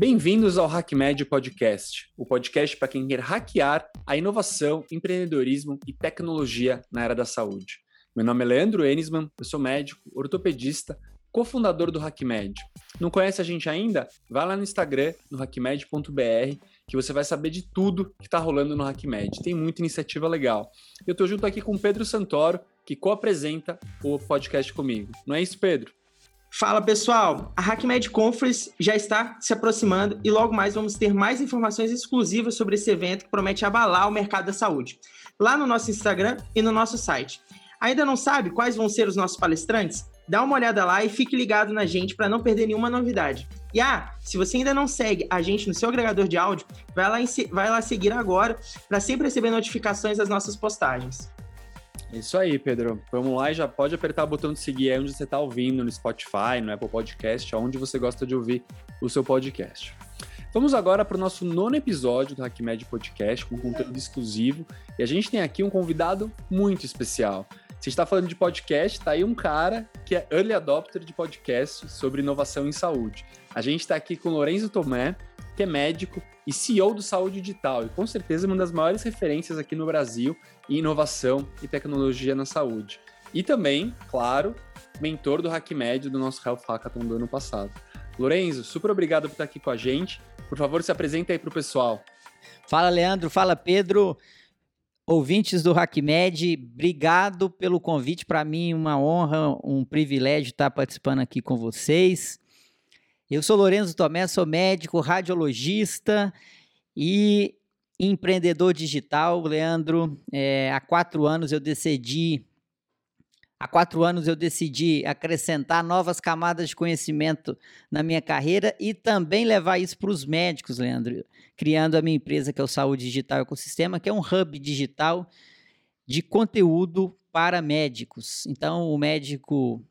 Bem-vindos ao HackMed Podcast, o podcast para quem quer hackear a inovação, empreendedorismo e tecnologia na área da saúde. Meu nome é Leandro Enisman, eu sou médico, ortopedista, cofundador do HackMed. Não conhece a gente ainda? Vai lá no Instagram, no hackmed.br, que você vai saber de tudo que está rolando no HackMed. Tem muita iniciativa legal. Eu estou junto aqui com o Pedro Santoro, que co-apresenta o podcast comigo. Não é isso, Pedro? Fala pessoal, a HackMed Conference já está se aproximando e logo mais vamos ter mais informações exclusivas sobre esse evento que promete abalar o mercado da saúde. Lá no nosso Instagram e no nosso site. Ainda não sabe quais vão ser os nossos palestrantes? Dá uma olhada lá e fique ligado na gente para não perder nenhuma novidade. E ah, se você ainda não segue a gente no seu agregador de áudio, vai lá, vai lá seguir agora para sempre receber notificações das nossas postagens. Isso aí, Pedro. Vamos lá e já pode apertar o botão de seguir aí onde você está ouvindo, no Spotify, no Apple Podcast, onde você gosta de ouvir o seu podcast. Vamos agora para o nosso nono episódio do HackMed Podcast, com conteúdo exclusivo. E a gente tem aqui um convidado muito especial. Se está falando de podcast, tá aí um cara que é early adopter de podcast sobre inovação em saúde. A gente está aqui com o Lorenzo Tomé, que é médico e CEO do Saúde Digital, e com certeza uma das maiores referências aqui no Brasil em inovação e tecnologia na saúde. E também, claro, mentor do HackMed do nosso Health Hackathon do ano passado. Lorenzo, super obrigado por estar aqui com a gente. Por favor, se apresenta aí para o pessoal. Fala, Leandro. Fala, Pedro. Ouvintes do HackMed, obrigado pelo convite. Para mim, uma honra, um privilégio estar participando aqui com vocês. Eu sou Lorenzo Tomé, sou médico, radiologista e empreendedor digital. Leandro, é, há quatro anos eu decidi Há quatro anos eu decidi acrescentar novas camadas de conhecimento na minha carreira e também levar isso para os médicos, Leandro, criando a minha empresa que é o Saúde Digital Ecosistema, que é um hub digital de conteúdo para médicos. Então, o médico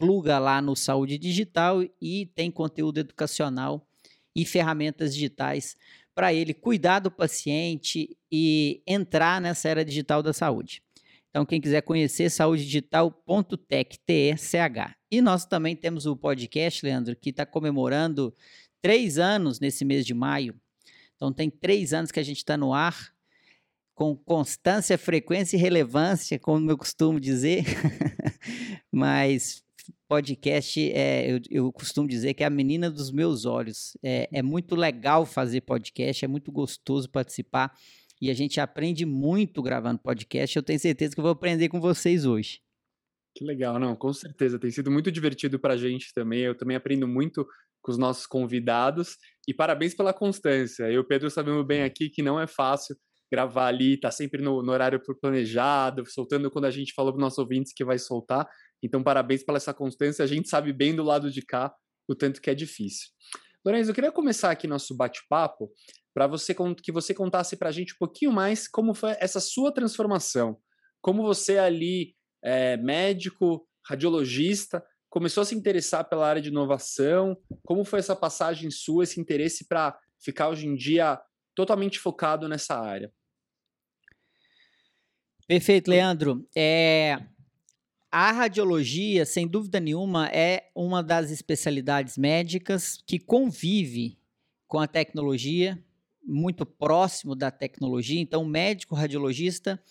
pluga lá no Saúde Digital e tem conteúdo educacional e ferramentas digitais para ele cuidar do paciente e entrar nessa era digital da saúde. Então, quem quiser conhecer, saudedigital.tech, T-E-C-H. E nós também temos o podcast, Leandro, que está comemorando três anos nesse mês de maio. Então, tem três anos que a gente está no ar, com constância, frequência e relevância, como eu costumo dizer. Mas podcast, é, eu, eu, costumo dizer que é a menina dos meus olhos. É, é, muito legal fazer podcast, é muito gostoso participar e a gente aprende muito gravando podcast. Eu tenho certeza que eu vou aprender com vocês hoje. Que legal, não, com certeza. Tem sido muito divertido para a gente também. Eu também aprendo muito com os nossos convidados e parabéns pela constância. Eu e o Pedro sabemos bem aqui que não é fácil gravar ali, tá sempre no, no horário planejado, soltando quando a gente falou para os nossos ouvintes que vai soltar. Então, parabéns pela essa constância. A gente sabe bem do lado de cá o tanto que é difícil. Lorenzo, eu queria começar aqui nosso bate-papo para você que você contasse para a gente um pouquinho mais como foi essa sua transformação. Como você ali, é, médico, radiologista, começou a se interessar pela área de inovação. Como foi essa passagem sua, esse interesse para ficar hoje em dia totalmente focado nessa área? Perfeito, Leandro. É, a radiologia, sem dúvida nenhuma, é uma das especialidades médicas que convive com a tecnologia, muito próximo da tecnologia. Então, o médico radiologista,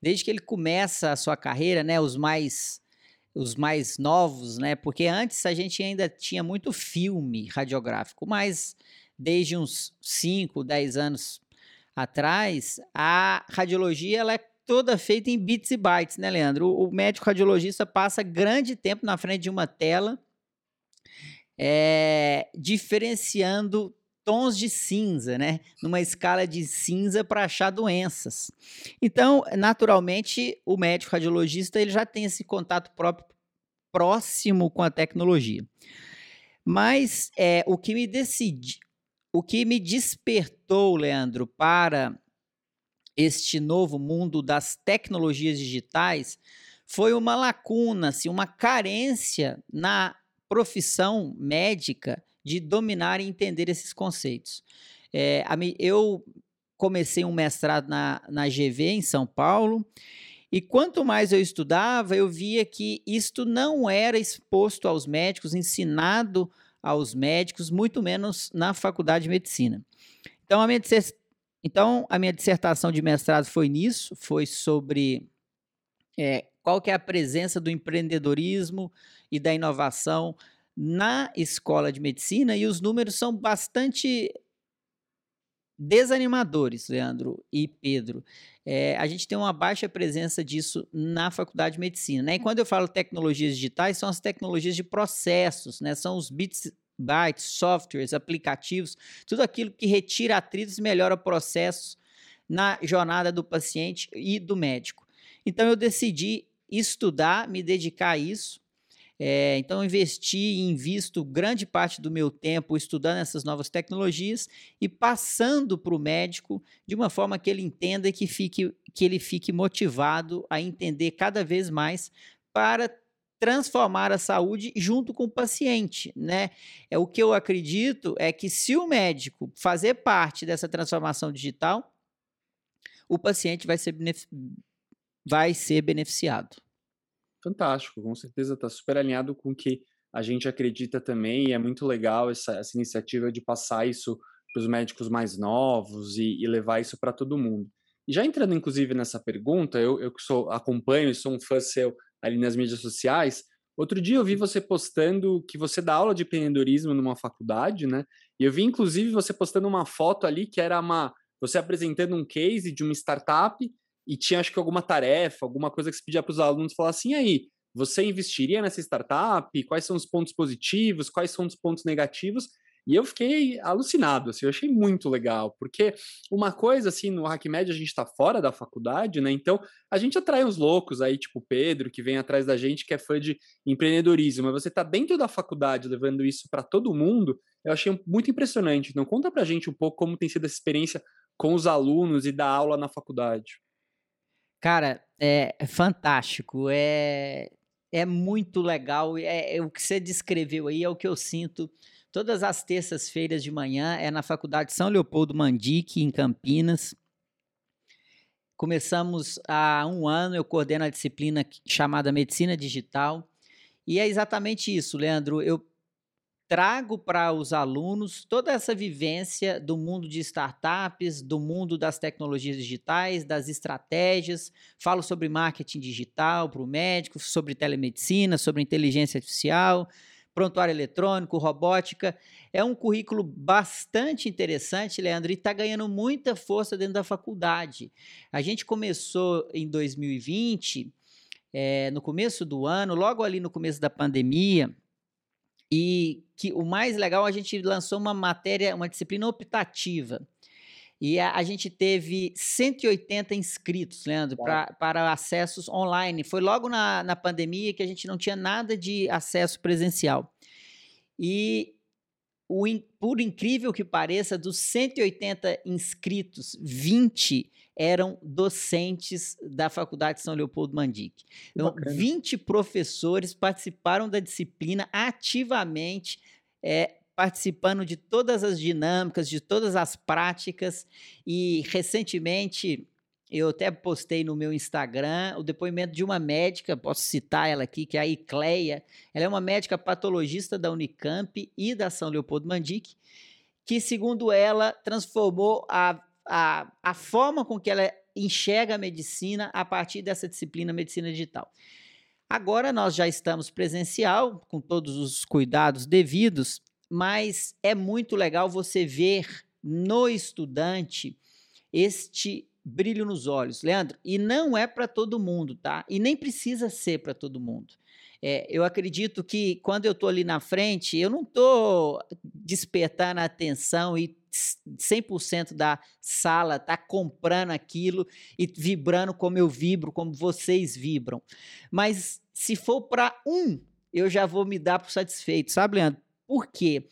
desde que ele começa a sua carreira, né, os mais os mais novos, né? Porque antes a gente ainda tinha muito filme radiográfico, mas desde uns 5, 10 anos atrás, a radiologia ela é toda feita em bits e bytes, né, Leandro? O, o médico radiologista passa grande tempo na frente de uma tela, é, diferenciando tons de cinza, né? Numa escala de cinza para achar doenças. Então, naturalmente, o médico radiologista ele já tem esse contato próprio próximo com a tecnologia. Mas é, o que me decidi, o que me despertou, Leandro, para este novo mundo das tecnologias digitais foi uma lacuna, assim, uma carência na profissão médica de dominar e entender esses conceitos. É, eu comecei um mestrado na, na GV em São Paulo e quanto mais eu estudava, eu via que isto não era exposto aos médicos, ensinado aos médicos, muito menos na faculdade de medicina. Então, a minha, então, a minha dissertação de mestrado foi nisso, foi sobre é, qual que é a presença do empreendedorismo e da inovação na escola de medicina, e os números são bastante desanimadores, Leandro e Pedro. É, a gente tem uma baixa presença disso na faculdade de medicina. Né? E quando eu falo tecnologias digitais, são as tecnologias de processos, né? são os bits, bytes, softwares, aplicativos, tudo aquilo que retira atritos e melhora processos na jornada do paciente e do médico. Então eu decidi estudar, me dedicar a isso, é, então, investi e invisto grande parte do meu tempo estudando essas novas tecnologias e passando para o médico de uma forma que ele entenda e que, fique, que ele fique motivado a entender cada vez mais para transformar a saúde junto com o paciente, né? É o que eu acredito é que se o médico fazer parte dessa transformação digital, o paciente vai ser, vai ser beneficiado fantástico, com certeza está super alinhado com o que a gente acredita também, e é muito legal essa, essa iniciativa de passar isso para os médicos mais novos e, e levar isso para todo mundo. E já entrando, inclusive, nessa pergunta, eu, eu sou, acompanho e sou um fã seu ali nas mídias sociais, outro dia eu vi você postando que você dá aula de empreendedorismo numa faculdade, né? E eu vi, inclusive, você postando uma foto ali que era uma você apresentando um case de uma startup e tinha acho que alguma tarefa, alguma coisa que se pedia para os alunos falar assim, aí, você investiria nessa startup? Quais são os pontos positivos? Quais são os pontos negativos? E eu fiquei alucinado, assim, eu achei muito legal, porque uma coisa, assim, no HackMed a gente está fora da faculdade, né, então a gente atrai uns loucos aí, tipo o Pedro, que vem atrás da gente, que é fã de empreendedorismo, mas você está dentro da faculdade levando isso para todo mundo, eu achei muito impressionante. Então conta pra gente um pouco como tem sido essa experiência com os alunos e dar aula na faculdade. Cara, é, é fantástico, é, é muito legal. É, é, o que você descreveu aí é o que eu sinto todas as terças-feiras de manhã. É na Faculdade São Leopoldo Mandique, em Campinas. Começamos há um ano, eu coordeno a disciplina chamada Medicina Digital. E é exatamente isso, Leandro. Eu trago para os alunos toda essa vivência do mundo de startups, do mundo das tecnologias digitais, das estratégias. Falo sobre marketing digital para o médico, sobre telemedicina, sobre inteligência artificial, prontuário eletrônico, robótica. É um currículo bastante interessante, Leandro, e está ganhando muita força dentro da faculdade. A gente começou em 2020, é, eh, no começo do ano, logo ali no começo da pandemia e que o mais legal, a gente lançou uma matéria, uma disciplina optativa. E a, a gente teve 180 inscritos, Leandro, pra, para acessos online. Foi logo na, na pandemia que a gente não tinha nada de acesso presencial. E o, por incrível que pareça, dos 180 inscritos, 20 eram docentes da Faculdade São Leopoldo Mandique. Então, 20 professores participaram da disciplina ativamente, é, participando de todas as dinâmicas, de todas as práticas, e recentemente eu até postei no meu Instagram o depoimento de uma médica, posso citar ela aqui, que é a Icleia. Ela é uma médica patologista da Unicamp e da São Leopoldo Mandique, que, segundo ela, transformou a a, a forma com que ela enxerga a medicina a partir dessa disciplina medicina digital. Agora nós já estamos presencial, com todos os cuidados devidos, mas é muito legal você ver no estudante este brilho nos olhos, Leandro. E não é para todo mundo, tá? E nem precisa ser para todo mundo. É, eu acredito que quando eu estou ali na frente, eu não estou despertando a atenção e 100% da sala está comprando aquilo e vibrando como eu vibro, como vocês vibram. Mas se for para um, eu já vou me dar por satisfeito, sabe, Leandro? Por quê?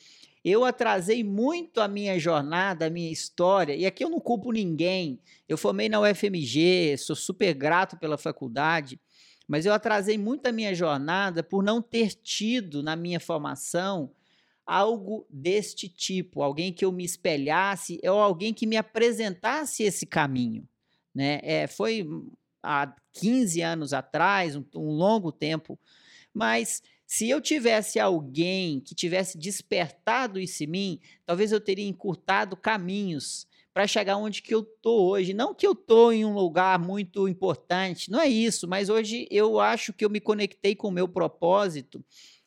Eu atrasei muito a minha jornada, a minha história, e aqui eu não culpo ninguém. Eu formei na UFMG, sou super grato pela faculdade, mas eu atrasei muito a minha jornada por não ter tido na minha formação algo deste tipo, alguém que eu me espelhasse ou alguém que me apresentasse esse caminho. Né? É, foi há 15 anos atrás, um, um longo tempo, mas Se eu tivesse alguém que tivesse despertado isso em mim, talvez eu teria encurtado caminhos para chegar onde que eu tô hoje. Não que eu tô em um lugar muito importante, não é isso, mas hoje eu acho que eu me conectei com o meu propósito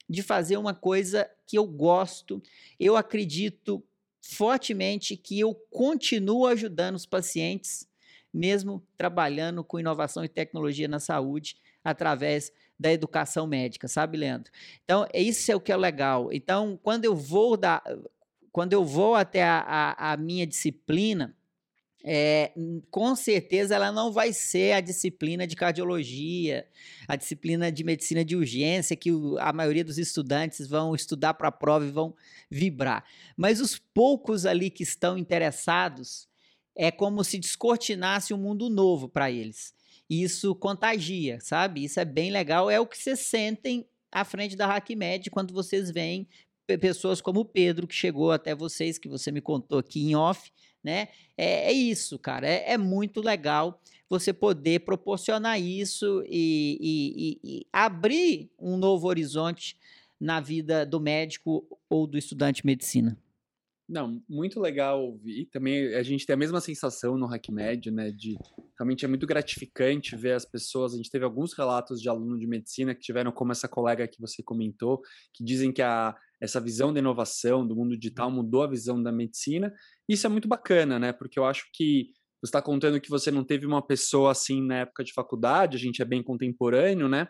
de fazer uma coisa que eu gosto. Eu acredito fortemente que eu continuo ajudando os pacientes, mesmo trabalhando com inovação e tecnologia na saúde, através da educação médica, sabe, Leandro? Então, isso é o que é legal. Então, quando eu vou da, quando eu vou até a, a, a minha disciplina, é, com certeza ela não vai ser a disciplina de cardiologia, a disciplina de medicina de urgência, que o, a maioria dos estudantes vão estudar para a prova e vão vibrar. Mas os poucos ali que estão interessados, é como se descortinasse um mundo novo para eles isso contagia, sabe? Isso é bem legal. É o que vocês sentem à frente da HackMed quando vocês veem pessoas como o Pedro, que chegou até vocês, que você me contou aqui em off, né? É, é isso, cara. É, é, muito legal você poder proporcionar isso e, e, e, e abrir um novo horizonte na vida do médico ou do estudante de medicina. Não, muito legal ouvir. Também a gente tem a mesma sensação no HackMed, né? De realmente é muito gratificante ver as pessoas. A gente teve alguns relatos de aluno de medicina que tiveram como essa colega que você comentou, que dizem que a, essa visão da inovação, do mundo digital, mudou a visão da medicina. Isso é muito bacana, né? Porque eu acho que você está contando que você não teve uma pessoa assim na época de faculdade, a gente é bem contemporâneo, né?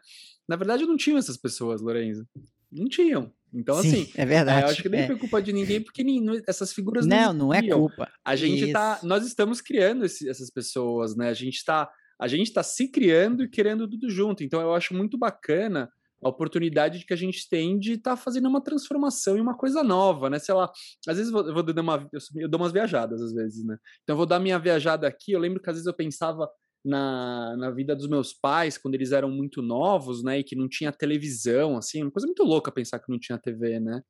Na verdade, não tinham essas pessoas, Lorenzo. Não tinham. Então, Sim, assim, é verdade. É, eu acho que nem é. foi culpa de ninguém, porque nem, essas figuras não Não, não é culpa. A gente Isso. tá. Nós estamos criando esse, essas pessoas, né? A gente está a gente está se criando e querendo tudo junto. Então, eu acho muito bacana a oportunidade que a gente tem de estar tá fazendo uma transformação e uma coisa nova, né? Sei lá, às vezes eu vou dar uma, eu dou umas viajadas às vezes, né? Então eu vou dar minha viajada aqui. Eu lembro que às vezes eu pensava na, na vida dos meus pais quando eles eram muito novos, né? E que não tinha televisão, assim, uma coisa muito louca pensar que não tinha TV, né?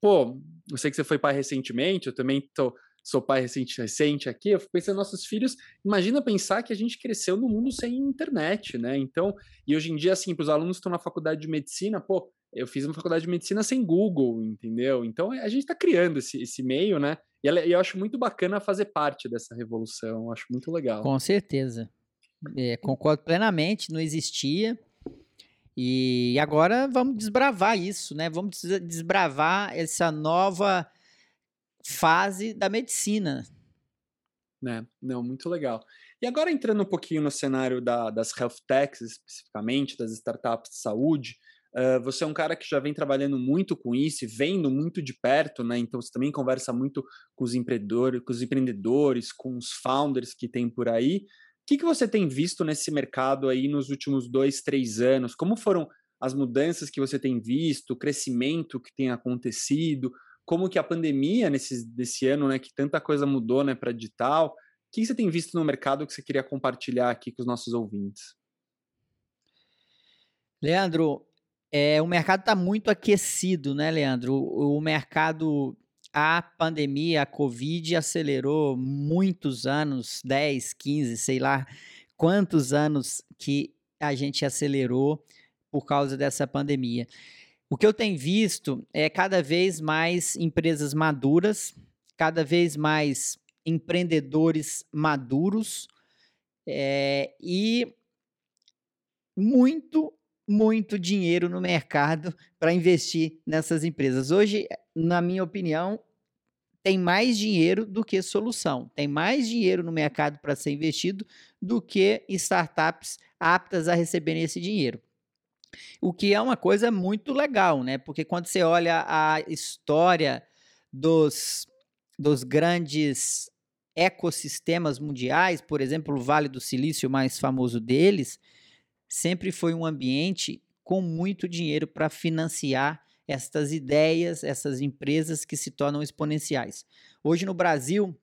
Pô, eu sei que você foi pai recentemente, eu também tô, sou pai recente, recente aqui, eu fico pensando nossos filhos, imagina pensar que a gente cresceu no mundo sem internet, né? Então, e hoje em dia, assim, para os alunos que estão na faculdade de medicina, pô, eu fiz uma faculdade de medicina sem Google, entendeu? Então, a gente está criando esse, esse meio, né? E eu acho muito bacana fazer parte dessa revolução, acho muito legal. Com certeza. É, concordo plenamente, não existia. E agora vamos desbravar isso, né? Vamos desbravar essa nova fase da medicina. Né? Não, muito legal. E agora entrando um pouquinho no cenário da, das health techs, especificamente, das startups de saúde, uh, você é um cara que já vem trabalhando muito com isso e vendo muito de perto, né? Então você também conversa muito com os empreendedores, com os empreendedores, com os founders que tem por aí. O que, que você tem visto nesse mercado aí nos últimos dois, três anos? Como foram as mudanças que você tem visto, o crescimento que tem acontecido? Como que a pandemia nesse desse ano, né, que tanta coisa mudou, né, para digital? O que você tem visto no mercado que você queria compartilhar aqui com os nossos ouvintes? Leandro, é, o mercado está muito aquecido, né, Leandro? O, o mercado a pandemia, a Covid, acelerou muitos anos 10, 15, sei lá quantos anos que a gente acelerou por causa dessa pandemia. O que eu tenho visto é cada vez mais empresas maduras, cada vez mais empreendedores maduros é, e muito, muito dinheiro no mercado para investir nessas empresas. Hoje, na minha opinião, tem mais dinheiro do que solução. Tem mais dinheiro no mercado para ser investido do que startups aptas a receberem esse dinheiro. O que é uma coisa muito legal, né? Porque quando você olha a história dos, dos grandes ecossistemas mundiais, por exemplo, o Vale do Silício, o mais famoso deles, sempre foi um ambiente com muito dinheiro para financiar estas ideias, essas empresas que se tornam exponenciais. Hoje no Brasil,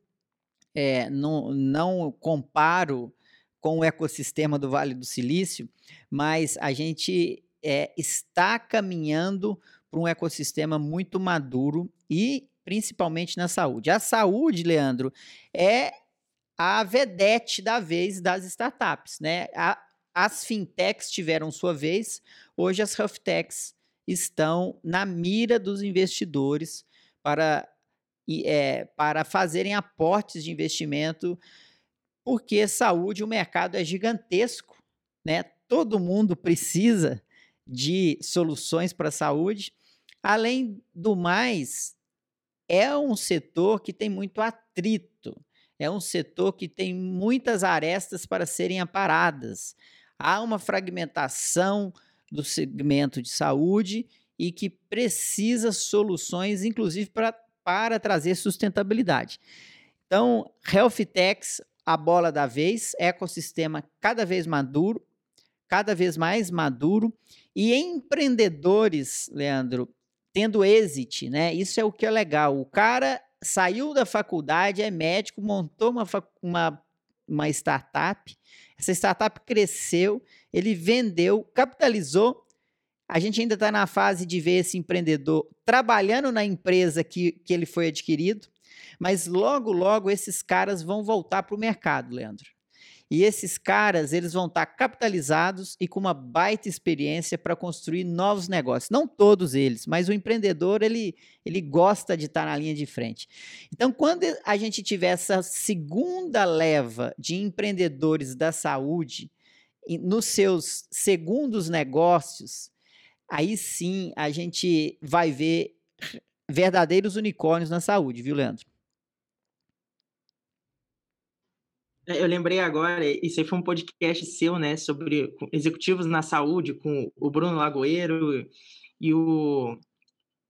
é, não, não comparo com o ecossistema do Vale do Silício, mas a gente é, está caminhando para um ecossistema muito maduro e principalmente na saúde. A saúde, Leandro, é a vedete da vez das startups, né? A, as fintechs tiveram sua vez, hoje as health techs estão na mira dos investidores para, é, para fazerem aportes de investimento, porque saúde, o mercado é gigantesco, né? Todo mundo precisa de soluções para a saúde. Além do mais, é um setor que tem muito atrito, é um setor que tem muitas arestas para serem aparadas. Há uma fragmentação do segmento de saúde e que precisa soluções, inclusive pra, para trazer sustentabilidade. Então, Health Techs, a bola da vez, ecossistema cada vez maduro, cada vez mais maduro, e empreendedores, Leandro, tendo êxito, né? Isso é o que é legal. O cara saiu da faculdade, é médico, montou uma, uma, uma startup, essa startup cresceu, ele vendeu, capitalizou. A gente ainda está na fase de ver esse empreendedor trabalhando na empresa que, que ele foi adquirido, mas logo, logo esses caras vão voltar para o mercado, Leandro. E esses caras, eles vão estar tá capitalizados e com uma baita experiência para construir novos negócios. Não todos eles, mas o empreendedor, ele, ele gosta de estar tá na linha de frente. Então, quando a gente tiver essa segunda leva de empreendedores da saúde nos seus segundos negócios, aí sim a gente vai ver verdadeiros unicórnios na saúde, viu, Leandro? É, eu lembrei agora, isso aí foi um podcast seu, né, sobre executivos na saúde, com o Bruno Lagoeiro e o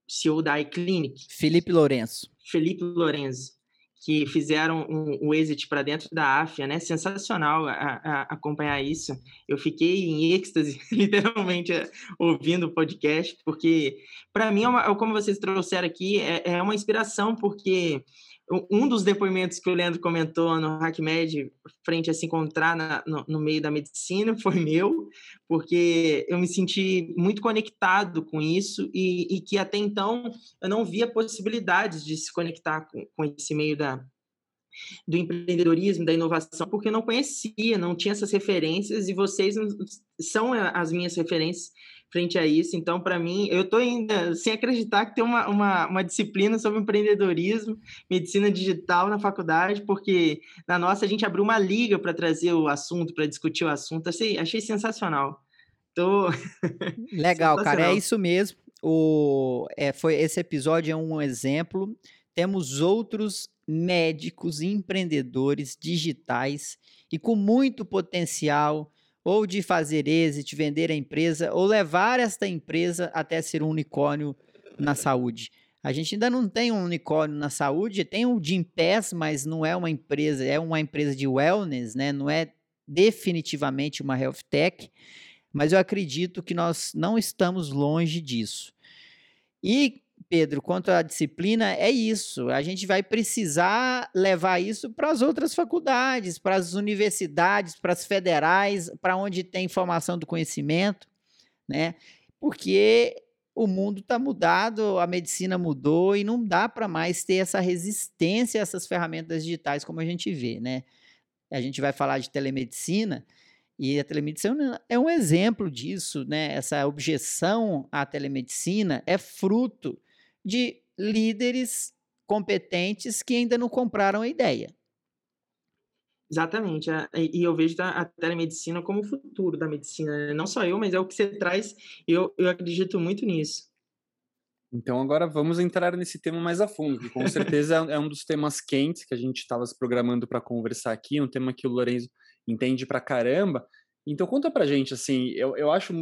CEO da iClinic. Felipe Lourenço. Felipe Lourenço, que fizeram um, um exit para dentro da AFIA, né? Sensacional a, a, acompanhar isso. Eu fiquei em êxtase, literalmente, ouvindo o podcast, porque, para mim, é uma, como vocês trouxeram aqui, é, é uma inspiração, porque um dos depoimentos que o Leandro comentou no HackMed, frente a se encontrar na, no, no, meio da medicina, foi meu, porque eu me senti muito conectado com isso e, e que até então eu não via possibilidades de se conectar com, com esse meio da, do empreendedorismo, da inovação, porque não conhecia, não tinha essas referências e vocês são as minhas referências frente a isso. Então, para mim, eu estou ainda sem acreditar que tem uma, uma, uma, disciplina sobre empreendedorismo, medicina digital na faculdade, porque na nossa a gente abriu uma liga para trazer o assunto, para discutir o assunto. Achei, achei sensacional. Tô... Legal, sensacional. cara, é isso mesmo. O, é, foi, esse episódio é um exemplo. Temos outros médicos empreendedores digitais e com muito potencial ou de fazer exit, vender a empresa, ou levar esta empresa até ser um unicórnio na saúde. A gente ainda não tem um unicórnio na saúde, tem o Jim Pass, mas não é uma empresa, é uma empresa de wellness, né? Não é definitivamente uma health tech, mas eu acredito que nós não estamos longe disso. E Pedro, quanto à disciplina, é isso. A gente vai precisar levar isso para as outras faculdades, para as universidades, para as federais, para onde tem formação do conhecimento, né? Porque o mundo está mudado, a medicina mudou e não dá para mais ter essa resistência a essas ferramentas digitais como a gente vê, né? A gente vai falar de telemedicina e a telemedicina é um exemplo disso, né? Essa objeção à telemedicina é fruto de líderes competentes que ainda não compraram a ideia. Exatamente, e eu vejo a telemedicina como o futuro da medicina, né? não só eu, mas é o que você traz, e eu, eu acredito muito nisso. Então agora vamos entrar nesse tema mais a fundo, que com certeza é um dos temas quentes que a gente estava se programando para conversar aqui, um tema que o Lorenzo entende pra caramba. Então conta pra gente, assim, eu, eu acho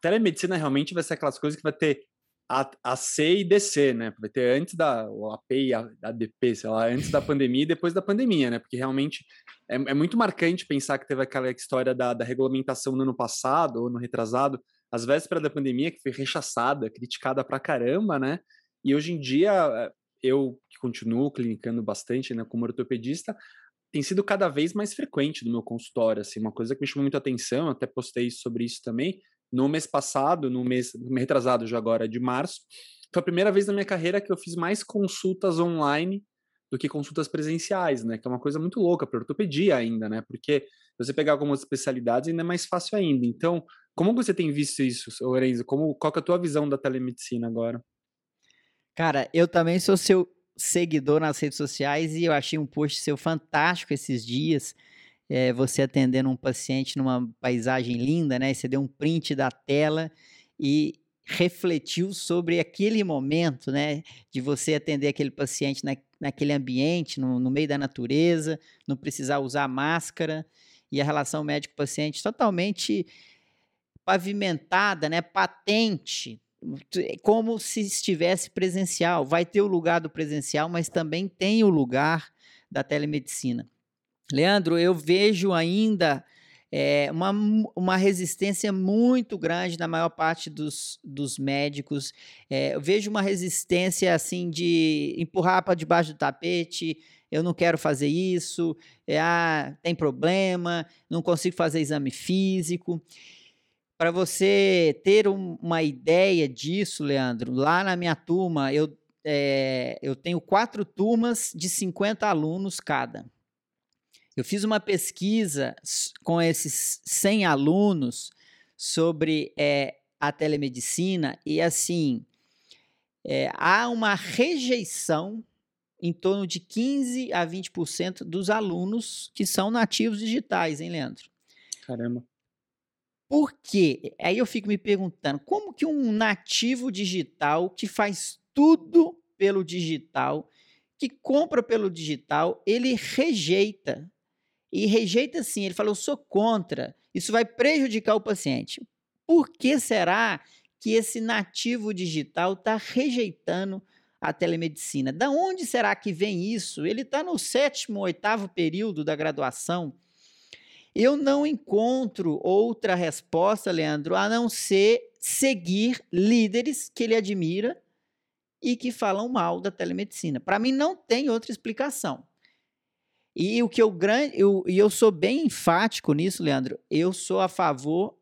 telemedicina realmente vai ser aquelas coisas que vai ter a, a C e DC, né? Vai ter antes da o AP e a, a DP, sei lá, antes da pandemia e depois da pandemia, né? Porque realmente é, é muito marcante pensar que teve aquela história da, da regulamentação no ano passado ou no retrasado, às vésperas da pandemia, que foi rechaçada, criticada pra caramba, né? E hoje em dia, eh, eu que continuo clinicando bastante, né, como ortopedista, tem sido cada vez mais frequente no meu consultório, assim, uma coisa que me chamou muito a atenção, até postei sobre isso também, no mês passado, no mês retrasado já agora de março, foi a primeira vez na minha carreira que eu fiz mais consultas online do que consultas presenciais, né? Que é uma coisa muito louca para ortopedia ainda, né? Porque você pegar algumas especialidades ainda é mais fácil ainda. Então, Como você tem visto isso, Lorenzo? Como, qual é a tua visão da telemedicina agora? Cara, eu também sou seu seguidor nas redes sociais e eu achei um post seu fantástico esses dias. É, você atendendo um paciente numa paisagem linda, né? Você deu um print da tela e refletiu sobre aquele momento, né? De você atender aquele paciente na, naquele ambiente, no, no meio da natureza, não precisar usar máscara e a relação médico-paciente totalmente pavimentada, né? Patente, como se estivesse presencial. Vai ter o lugar do presencial, mas também tem o lugar da telemedicina. Leandro, eu vejo ainda é, uma, uma resistência muito grande na maior parte dos, dos médicos. É, eu vejo uma resistência assim de empurrar para debaixo do tapete. Eu não quero fazer isso. É, ah, tem problema. Não consigo fazer exame físico. Para você ter um, uma ideia disso, Leandro, lá na minha turma eu, é, eu tenho quatro turmas de 50 alunos cada. Eu fiz uma pesquisa com esses 100 alunos sobre é, a telemedicina e, assim, é, há uma rejeição em torno de 15 a 20% dos alunos que são nativos digitais, hein, Leandro? Caramba. Por quê? Aí eu fico me perguntando, como que um nativo digital que faz tudo pelo digital, que compra pelo digital, ele rejeita e rejeita sim. Ele falou: eu sou contra, isso vai prejudicar o paciente. Por que será que esse nativo digital está rejeitando a telemedicina? Da onde será que vem isso? Ele está no sétimo, oitavo período da graduação. Eu não encontro outra resposta, Leandro, a não ser seguir líderes que ele admira e que falam mal da telemedicina. Para mim, não tem outra explicação. E o que eu grande, eu, e eu sou bem enfático nisso, Leandro. Eu sou a favor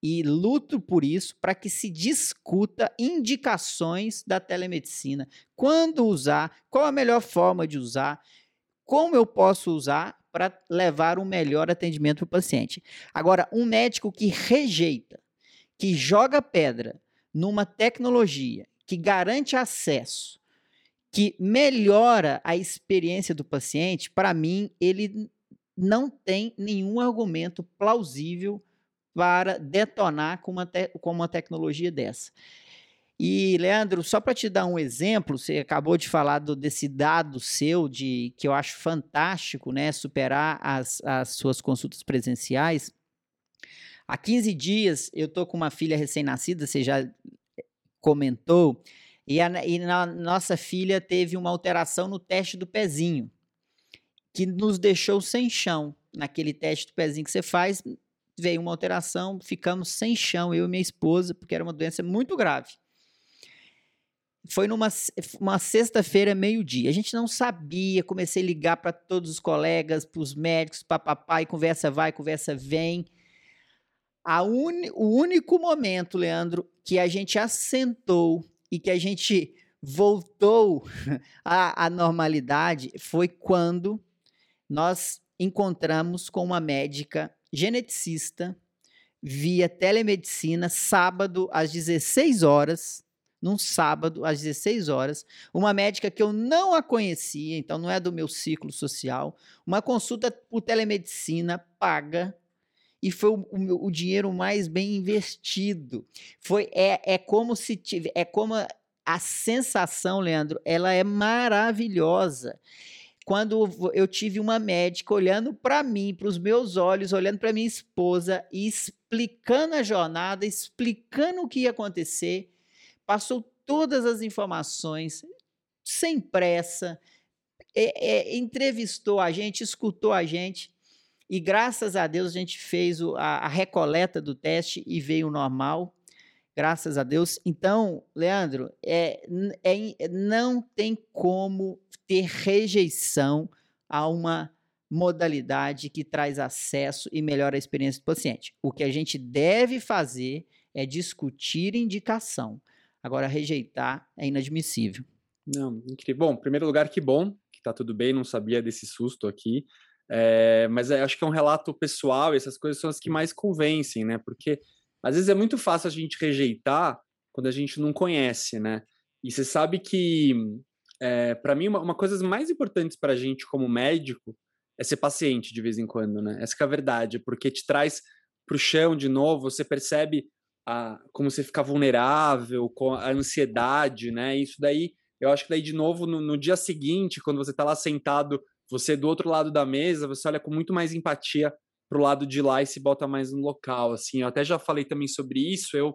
e luto por isso para que se discuta indicações da telemedicina. Quando usar, qual a melhor forma de usar, como eu posso usar para levar um melhor atendimento para o paciente. Agora, um médico que rejeita, que joga pedra numa tecnologia que garante acesso que melhora a experiência do paciente, para mim, ele não tem nenhum argumento plausível para detonar com uma, te com uma tecnologia dessa. E, Leandro, só para te dar um exemplo, você acabou de falar do, desse dado seu, de que eu acho fantástico, né? Superar as, as suas consultas presenciais. Há 15 dias, eu estou com uma filha recém-nascida, você já comentou, e, a, e na, nossa filha teve uma alteração no teste do pezinho, que nos deixou sem chão. Naquele teste do pezinho que você faz, veio uma alteração, ficamos sem chão, eu e minha esposa, porque era uma doença muito grave. Foi numa uma sexta-feira, meio-dia. A gente não sabia, comecei a ligar para todos os colegas, para os médicos, para papai, conversa vai, conversa vem. Un, o único momento, Leandro, que a gente assentou e que a gente voltou à, à normalidade foi quando nós encontramos com uma médica geneticista via telemedicina, sábado às 16 horas, num sábado às 16 horas, uma médica que eu não a conhecia, então não é do meu ciclo social, uma consulta por telemedicina paga e foi o, o, o, dinheiro mais bem investido. Foi é, é como se tive, é como a, a sensação, Leandro, ela é maravilhosa. Quando eu tive uma médica olhando para mim, para os meus olhos, olhando para minha esposa e explicando a jornada, explicando o que ia acontecer, passou todas as informações, sem pressa, é, é, entrevistou a gente, escutou a gente. E graças a Deus a gente fez a, a recoleta do teste e veio normal. Graças a Deus. Então, Leandro, é, é, não tem como ter rejeição a uma modalidade que traz acesso e melhora a experiência do paciente. O que a gente deve fazer é discutir indicação. Agora, rejeitar é inadmissível. Não, incrível. Bom, em primeiro lugar, que bom que está tudo bem, não sabia desse susto aqui. É, mas é, acho que é um relato pessoal, e essas coisas são as que mais convencem, né? Porque Às vezes é muito fácil a gente rejeitar quando a gente não conhece, né? E você sabe que, é, para mim, uma, uma coisa mais importantes para a gente como médico é ser paciente de vez em quando, né? Essa é a verdade, porque te traz para o chão de novo, você percebe a, como você fica vulnerável, com a ansiedade, né? Isso daí, eu acho que daí de novo no, no dia seguinte, quando você está lá sentado, você do outro lado da mesa, você olha com muito mais empatia pro lado de lá e se bota mais no local, assim. Eu até já falei também sobre isso. Eu,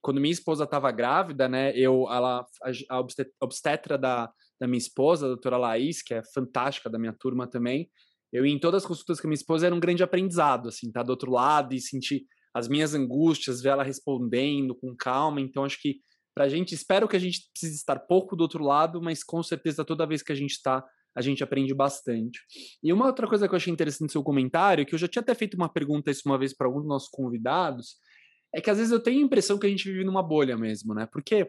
quando minha esposa estava grávida, né, eu, ela, a obstetra da, da minha esposa, a doutora Laís, que é fantástica da minha turma também, eu em todas as consultas com a minha esposa era um grande aprendizado, assim, tá do outro lado e sentir as minhas angústias, ver ela respondendo com calma. Então, acho que pra gente, espero que a gente precise estar pouco do outro lado, mas com certeza toda vez que a gente está a gente aprende bastante. E uma outra coisa que eu achei interessante no seu comentário, que eu já tinha até feito uma pergunta isso uma vez para algum dos nossos convidados, é que às vezes eu tenho a impressão que a gente vive numa bolha mesmo, né? Porque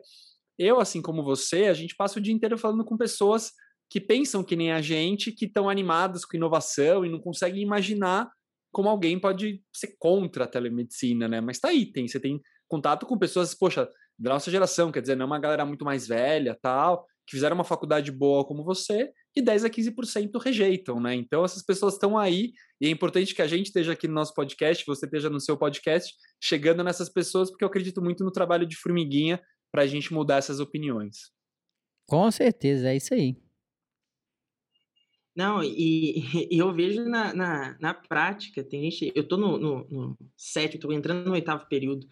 eu, assim como você, a gente passa o dia inteiro falando com pessoas que pensam que nem a gente, que estão animadas com inovação e não conseguem imaginar como alguém pode ser contra a telemedicina, né? Mas tá aí, tem, você tem contato com pessoas, poxa, da nossa geração, quer dizer, não é uma galera muito mais velha, tal, que fizeram uma faculdade boa como você, e 10 a 15% rejeitam, né? Então essas pessoas estão aí e é importante que a gente esteja aqui no nosso podcast, você esteja no seu podcast, chegando nessas pessoas, porque eu acredito muito no trabalho de formiguinha para a gente mudar essas opiniões. Com certeza, é isso aí. Não, e, e eu vejo na, na, na, prática, tem gente, eu tô no, no, no sétimo, tô entrando no oitavo período,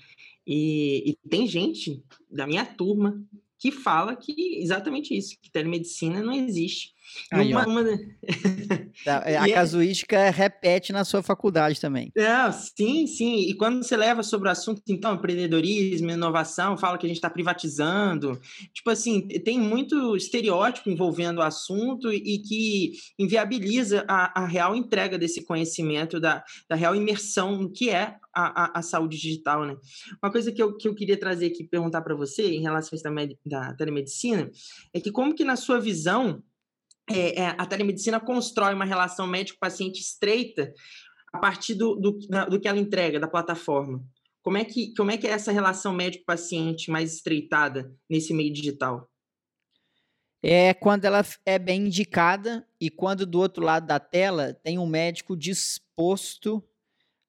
e, e tem gente da minha turma que fala que exatamente isso, que telemedicina não existe. Aí, uma, uma... Tá, é, a é casuística é... repete na sua faculdade também. É, sim, sim. E quando você leva sobre o assunto, então, empreendedorismo, inovação, fala que a gente está privatizando. Tipo assim, tem muito estereótipo envolvendo o assunto e que inviabiliza a, a real entrega desse conhecimento, da, da real imersão no que é a, a, a, saúde digital, né? Uma coisa que eu, que eu queria trazer aqui, perguntar para você, em relação a isso da, da telemedicina, é que como que na sua visão é, é, a telemedicina constrói uma relação médico-paciente estreita a partir do, do, do que ela entrega, da plataforma. Como é que, como é, que é essa relação médico-paciente mais estreitada nesse meio digital? É quando ela é bem indicada e quando do outro lado da tela tem um médico disposto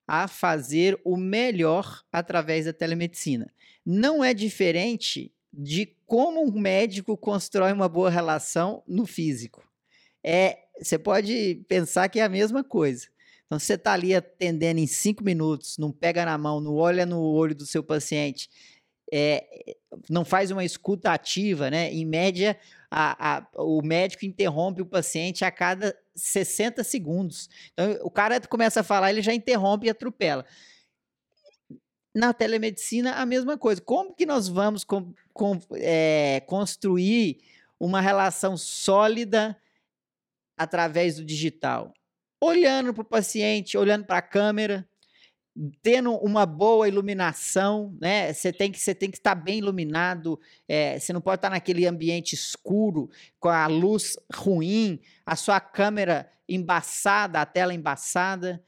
a fazer o melhor através da telemedicina. Não é diferente de como um médico constrói uma boa relação no físico. É, você pode pensar que é a mesma coisa. Então, você está ali atendendo em cinco minutos, não pega na mão, não olha no olho do seu paciente, é, não faz uma escuta ativa, né? Em média, a, a, o médico interrompe o paciente a cada 60 segundos. Então, o cara começa a falar, ele já interrompe e atropela. Na telemedicina, a mesma coisa. Como que nós vamos com, com, é, construir uma relação sólida através do digital? Olhando para o paciente, olhando para a câmera, tendo uma boa iluminação, né? Você tem que você tem que estar bem iluminado. É, você não pode estar naquele ambiente escuro com a luz ruim, a sua câmera embaçada, a tela embaçada.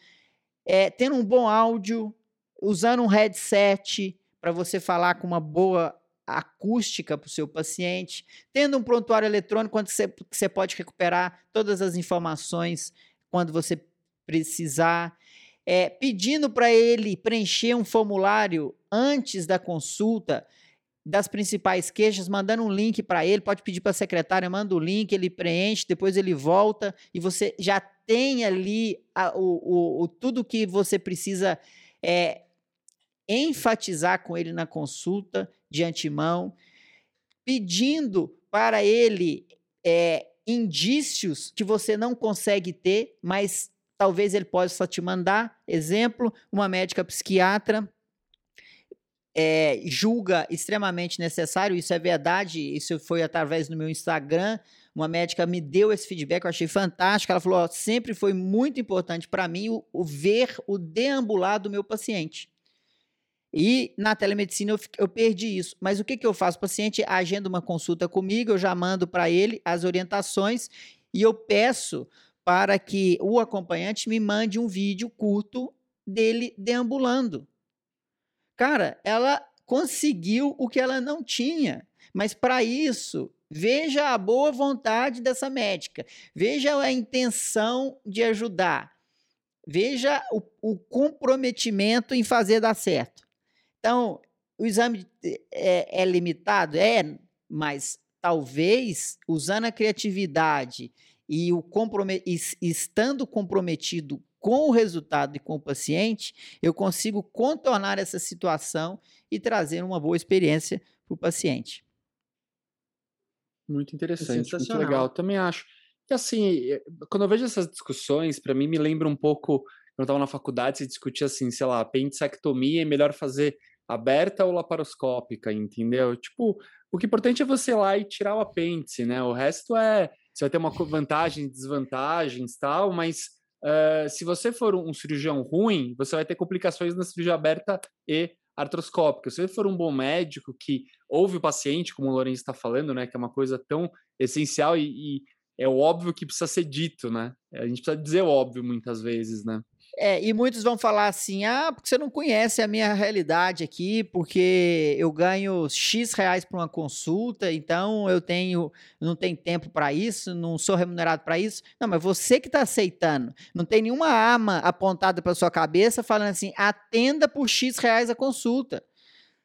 É, tendo um bom áudio, usando um headset para você falar com uma boa acústica para o seu paciente, tendo um prontuário eletrônico onde você, pode recuperar todas as informações quando você precisar, é, pedindo para ele preencher um formulário antes da consulta das principais queixas, mandando um link para ele, pode pedir para a secretária, manda o link, ele preenche, depois ele volta e você já tem ali a, o, o, o, tudo que você precisa é, enfatizar com ele na consulta de antemão, pedindo para ele é, indícios que você não consegue ter, mas talvez ele possa te mandar. Exemplo, uma médica psiquiatra é, julga extremamente necessário, isso é verdade, isso foi através do meu Instagram. Uma médica me deu esse feedback, eu achei fantástico. Ela falou: ó, sempre foi muito importante para mim o, o ver o deambular do meu paciente. E na telemedicina eu, eu perdi isso. Mas o que, que eu faço? O paciente agenda uma consulta comigo, eu já mando para ele as orientações e eu peço para que o acompanhante me mande um vídeo curto dele deambulando. Cara, ela conseguiu o que ela não tinha. Mas para isso, veja a boa vontade dessa médica, veja a intenção de ajudar, veja o, o comprometimento em fazer dar certo. Então, o exame é, é limitado? É, mas talvez usando a criatividade e o compromet estando comprometido com o resultado e com o paciente, eu consigo contornar essa situação e trazer uma boa experiência para o paciente. Muito interessante, muito legal. Também acho. E assim, eh, quando eu vejo essas discussões, para mim me lembra um pouco, quando eu estava na faculdade, se discutia assim, sei lá, apendicectomia é melhor fazer aberta ou laparoscópica, entendeu? Tipo, o que é importante é você ir lá e tirar o apêndice, né? O resto é, você vai ter uma vantagem, desvantagens, tal, mas uh, se você for um cirurgião ruim, você vai ter complicações na cirurgia aberta e artroscópica. Se você for um bom médico que ouve o paciente, como o Lourenço está falando, né, que é uma coisa tão essencial e, e, é óbvio que precisa ser dito, né? A gente precisa dizer óbvio muitas vezes, né? É, e muitos vão falar assim: ah, porque você não conhece a minha realidade aqui, porque eu ganho X reais por uma consulta, então eu tenho, não tenho tempo para isso, não sou remunerado para isso. Não, mas você que está aceitando, não tem nenhuma arma apontada para sua cabeça falando assim: atenda por X reais a consulta.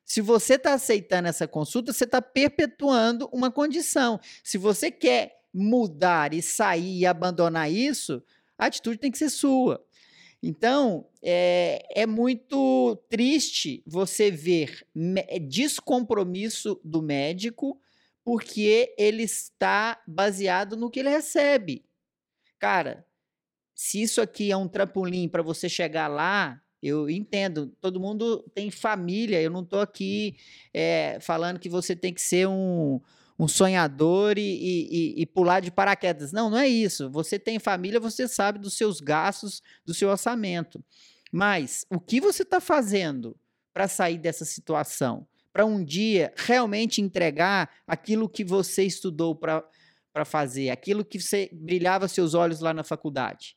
Se você está aceitando essa consulta, você está perpetuando uma condição. Se você quer mudar e sair e abandonar isso, a atitude tem que ser sua. Então, é, é muito triste você ver descompromisso do médico porque ele está baseado no que ele recebe. Cara, se isso aqui é um trampolim para você chegar lá, eu entendo. Todo mundo tem família. Eu não estou aqui é, falando que você tem que ser um, um sonhador e, e, e, pular de paraquedas. Não, não é isso. Você tem família, você sabe dos seus gastos, do seu orçamento. Mas o que você está fazendo para sair dessa situação? Para um dia realmente entregar aquilo que você estudou para fazer, aquilo que você brilhava seus olhos lá na faculdade.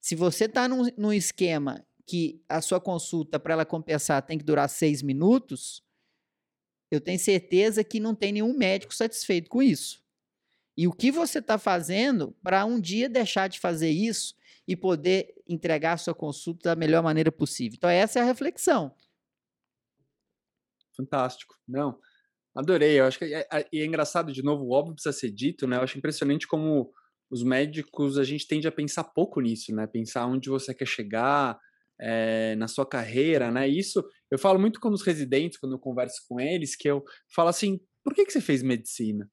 Se você está num, num esquema que a sua consulta, para ela compensar, tem que durar seis minutos, eu tenho certeza que não tem nenhum médico satisfeito com isso. E o que você está fazendo para um dia deixar de fazer isso e poder entregar a sua consulta da melhor maneira possível? Então, essa é a reflexão. Fantástico. Não, adorei. Eu acho que é, é, é engraçado, de novo, o óbvio precisa ser dito, né? Eu acho impressionante como os médicos, a gente tende a pensar pouco nisso, né? Pensar onde você quer chegar, é, na sua carreira, né? Isso eu falo muito com os residentes, quando eu converso com eles, que eu falo assim: por que, que você fez medicina?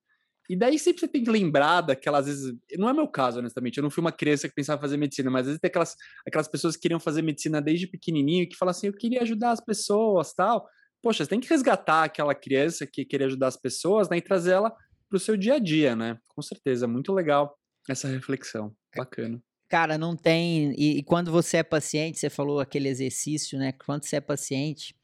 E daí sempre você tem que lembrar daquelas vezes. Não é meu caso, honestamente. Eu não fui uma criança que pensava em fazer medicina, mas às vezes tem aquelas, aquelas pessoas que queriam fazer medicina desde pequenininho que falam assim: eu queria ajudar as pessoas tal. Poxa, você tem que resgatar aquela criança que queria ajudar as pessoas né, e trazer ela para o seu dia a dia, né? Com certeza, muito legal essa reflexão. Bacana. Cara, não tem. E, e, quando você é paciente, você falou aquele exercício, né? Quando você é paciente,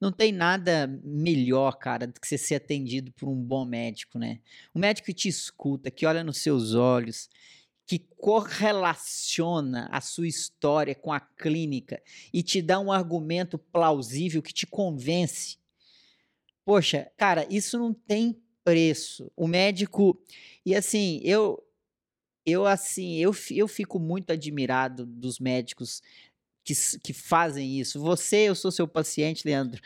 não tem nada melhor, cara, do que você ser atendido por um bom médico, né? Um médico que te escuta, que olha nos seus olhos, que correlaciona a sua história com a clínica e te dá um argumento plausível que te convence. Poxa, cara, isso não tem preço. O médico. E assim, eu, eu assim, eu, eu fico muito admirado dos médicos que, que fazem isso. Você, eu sou seu paciente, Leandro,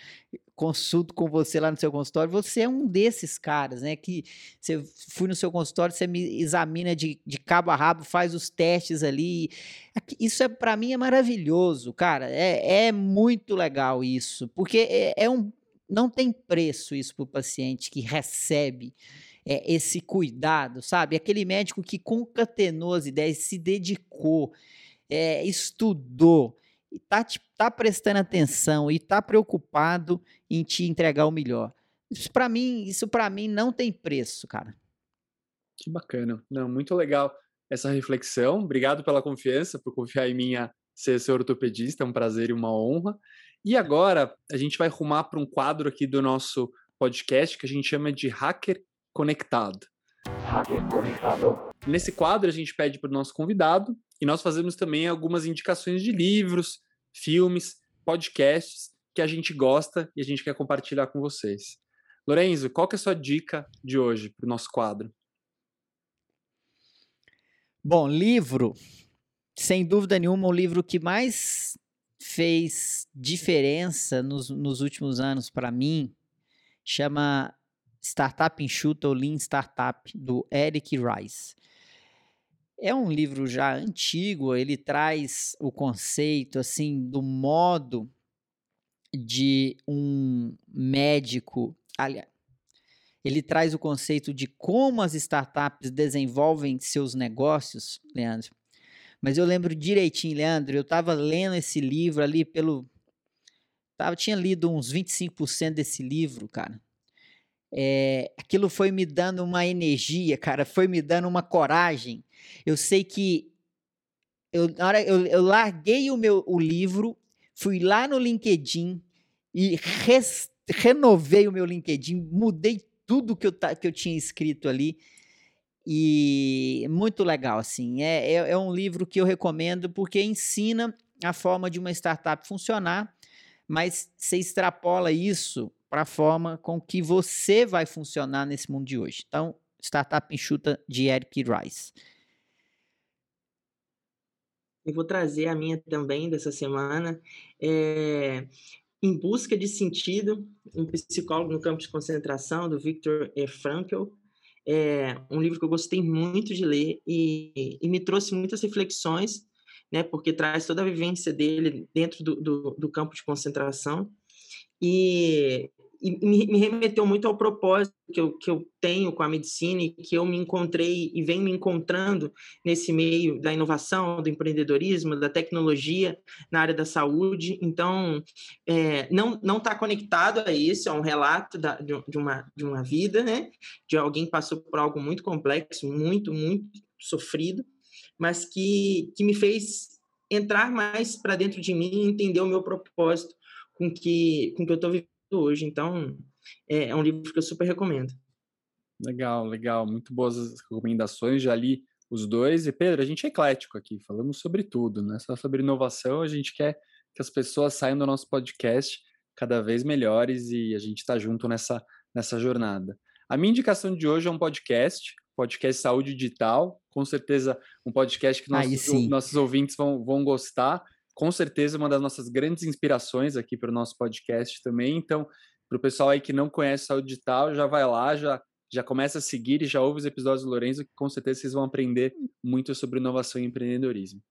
consulto com você lá no seu consultório, você é um desses caras, né? Que você fui no seu consultório, você me examina de, de cabo a rabo, faz os testes ali. Isso é para mim é maravilhoso, cara. É, é muito legal isso, porque é, é um não tem preço isso para o paciente que recebe é, esse cuidado, sabe? Aquele médico que concatenou as ideias, se dedicou, é, estudou, está tá prestando atenção e está preocupado em te entregar o melhor. Isso para mim, isso para mim não tem preço, cara. Que bacana. Não, muito legal essa reflexão. Obrigado pela confiança, por confiar em mim a ser seu ortopedista, é um prazer e uma honra. E agora a gente vai rumar para um quadro aqui do nosso podcast que a gente chama de Hacker Conectado. Nesse quadro, a gente pede para o nosso convidado e nós fazemos também algumas indicações de livros, filmes, podcasts que a gente gosta e a gente quer compartilhar com vocês. Lorenzo, qual que é a sua dica de hoje para o nosso quadro? Bom, livro, sem dúvida nenhuma, o livro que mais fez diferença nos, nos últimos anos para mim chama Startup Enxuta ou Lean Startup, do Eric Rice. É um livro já antigo, ele traz o conceito assim do modo de um médico, aliás, ele traz o conceito de como as startups desenvolvem seus negócios, Leandro. Mas eu lembro direitinho, Leandro, eu estava lendo esse livro ali pelo. Tava, tinha lido uns 25% desse livro, cara. É, aquilo foi me dando uma energia, cara, foi me dando uma coragem. Eu sei que eu, na hora, eu, eu larguei o meu o livro, fui lá no LinkedIn e res, renovei o meu LinkedIn, mudei tudo que eu, que eu tinha escrito ali. E muito legal, assim. É, é, é, um livro que eu recomendo porque ensina a forma de uma startup funcionar, mas você extrapola isso para a forma com que você vai funcionar nesse mundo de hoje. Então, Startup Enxuta de Eric Rice. Eu vou trazer a minha também dessa semana. É, em Busca de Sentido, um psicólogo no campo de concentração, do Viktor. Frankl. É um livro que eu gostei muito de ler e, e me trouxe muitas reflexões, né, porque traz toda a vivência dele dentro do, do, do campo de concentração. E e me, me, remeteu muito ao propósito que eu, que eu tenho com a medicina e que eu me encontrei e venho me encontrando nesse meio da inovação, do empreendedorismo, da tecnologia na área da saúde. Então, é, não está conectado a isso, é um relato da, de, de, uma, de uma vida, né? De alguém que passou por algo muito complexo, muito, muito sofrido, mas que, que me fez entrar mais para dentro de mim e entender o meu propósito com que, com que eu estou hoje. Então, é, é um livro que eu super recomendo. Legal, legal. Muito boas recomendações. Já li os dois. E, Pedro, a gente é eclético aqui, falamos sobre tudo, não é só sobre inovação. A gente quer que as pessoas saiam do nosso podcast cada vez melhores e a gente está junto nessa, nessa jornada. A minha indicação de hoje é um podcast, podcast Saúde Digital. Com certeza, um podcast que nossos, nossos ouvintes vão, vão gostar com certeza uma das nossas grandes inspirações aqui para o nosso podcast também. Então, para o pessoal aí que não conhece saúde digital, já vai lá, já já começa a seguir e já ouve os episódios do Lorenzo, que com certeza vocês vão aprender muito sobre inovação e empreendedorismo.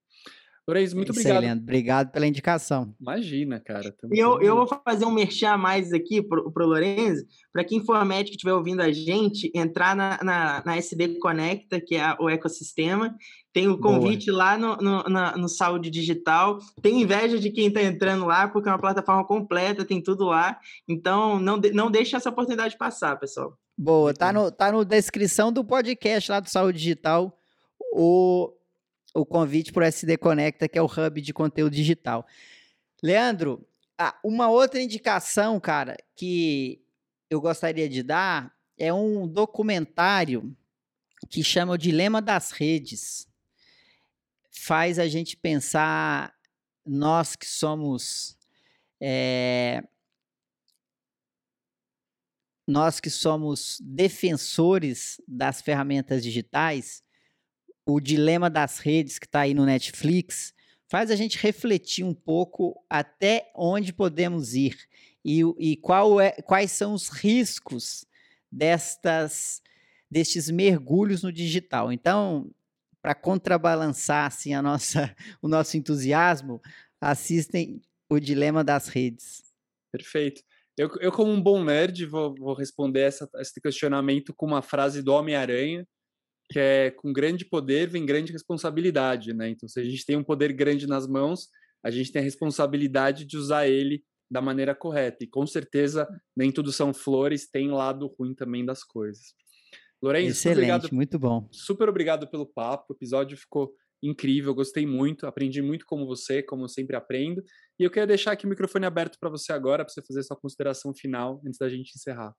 Lourenço, muito Isso obrigado. Aí, Obrigado pela indicação. Imagina, cara. Eu, eu vou fazer um merchan a mais aqui pro, pro Lorenzo, para quem for médico que estiver ouvindo a gente, entrar na, na, na SD Conecta, que é o ecossistema. Tem o convite Boa. lá no, no, na, no Saúde Digital. Tem inveja de quem está entrando lá, porque é uma plataforma completa, tem tudo lá. Então, não, de, não deixe essa oportunidade passar, pessoal. Boa, tá no, tá no descrição do podcast lá do Saúde Digital. O, o convite para o SD Conecta, que é o hub de conteúdo digital. Leandro, uma outra indicação, cara, que eu gostaria de dar é um documentário que chama O Dilema das Redes. Faz a gente pensar, nós que somos. É, nós que somos defensores das ferramentas digitais, o dilema das redes que está aí no Netflix faz a gente refletir um pouco até onde podemos ir e, e é, quais são os riscos destas destes mergulhos no digital. Então, para contrabalançar assim a nossa o nosso entusiasmo, assistem o dilema das redes. Perfeito. Eu, eu como um bom nerd, vou, vou responder essa, esse questionamento com uma frase do Homem-Aranha, que é com grande poder vem grande responsabilidade, né? Então, se a gente tem um poder grande nas mãos, a gente tem a responsabilidade de usar ele da maneira correta. E com certeza, nem tudo são flores, tem lado ruim também das coisas. Lourenço, Excelente, obrigado, muito bom. Super obrigado pelo papo, o episódio ficou incrível, gostei muito, aprendi muito como você, como eu sempre aprendo. E eu queria deixar aqui o microfone aberto para você agora, para você fazer sua consideração final antes da gente encerrar.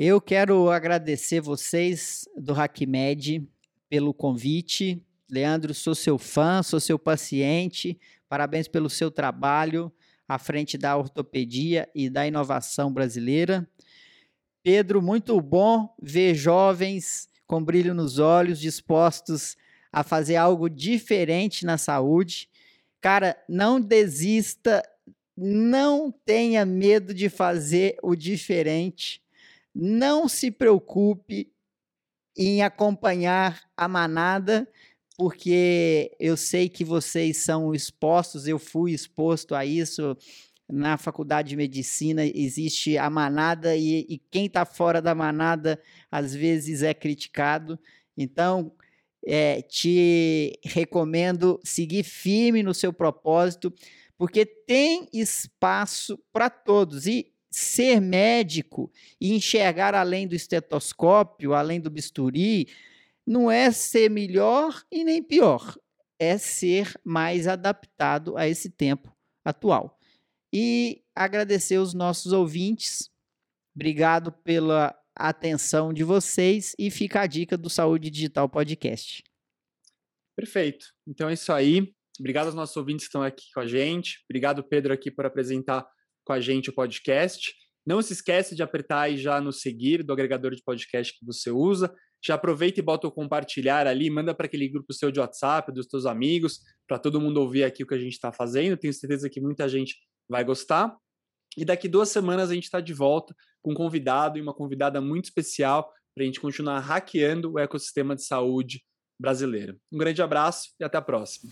Eu quero agradecer vocês do HackMed pelo convite. Leandro, sou seu fã, sou seu paciente. Parabéns pelo seu trabalho. à frente da ortopedia e da inovação brasileira. Pedro, muito bom ver jovens com brilho nos olhos, dispostos a fazer algo diferente na saúde. Cara, não desista, não tenha medo de fazer o diferente. Não se preocupe em acompanhar a manada, porque eu sei que vocês são expostos, eu fui exposto a isso na faculdade de medicina, existe a manada e, e quem está fora da manada às vezes é criticado. Então, é, te recomendo seguir firme no seu propósito, porque tem espaço para todos. E ser médico e enxergar além do estetoscópio, além do bisturi, não é ser melhor e nem pior, é ser mais adaptado a esse tempo atual. E agradecer os nossos ouvintes. Obrigado pela atenção de vocês e fica a dica do Saúde Digital Podcast. Perfeito. Então é isso aí. Obrigado aos nossos ouvintes que estão aqui com a gente. Obrigado, Pedro, aqui por apresentar com a gente o podcast. Não se esquece de apertar aí já no seguir do agregador de podcast que você usa. Já aproveita e bota o compartilhar ali, manda para aquele grupo seu de WhatsApp, dos seus amigos, para todo mundo ouvir aqui o que a gente está fazendo. Tenho certeza que muita gente vai gostar. E daqui duas semanas a gente está de volta com um convidado e uma convidada muito especial para a gente continuar hackeando o ecossistema de saúde brasileiro. Um grande abraço e até a próxima.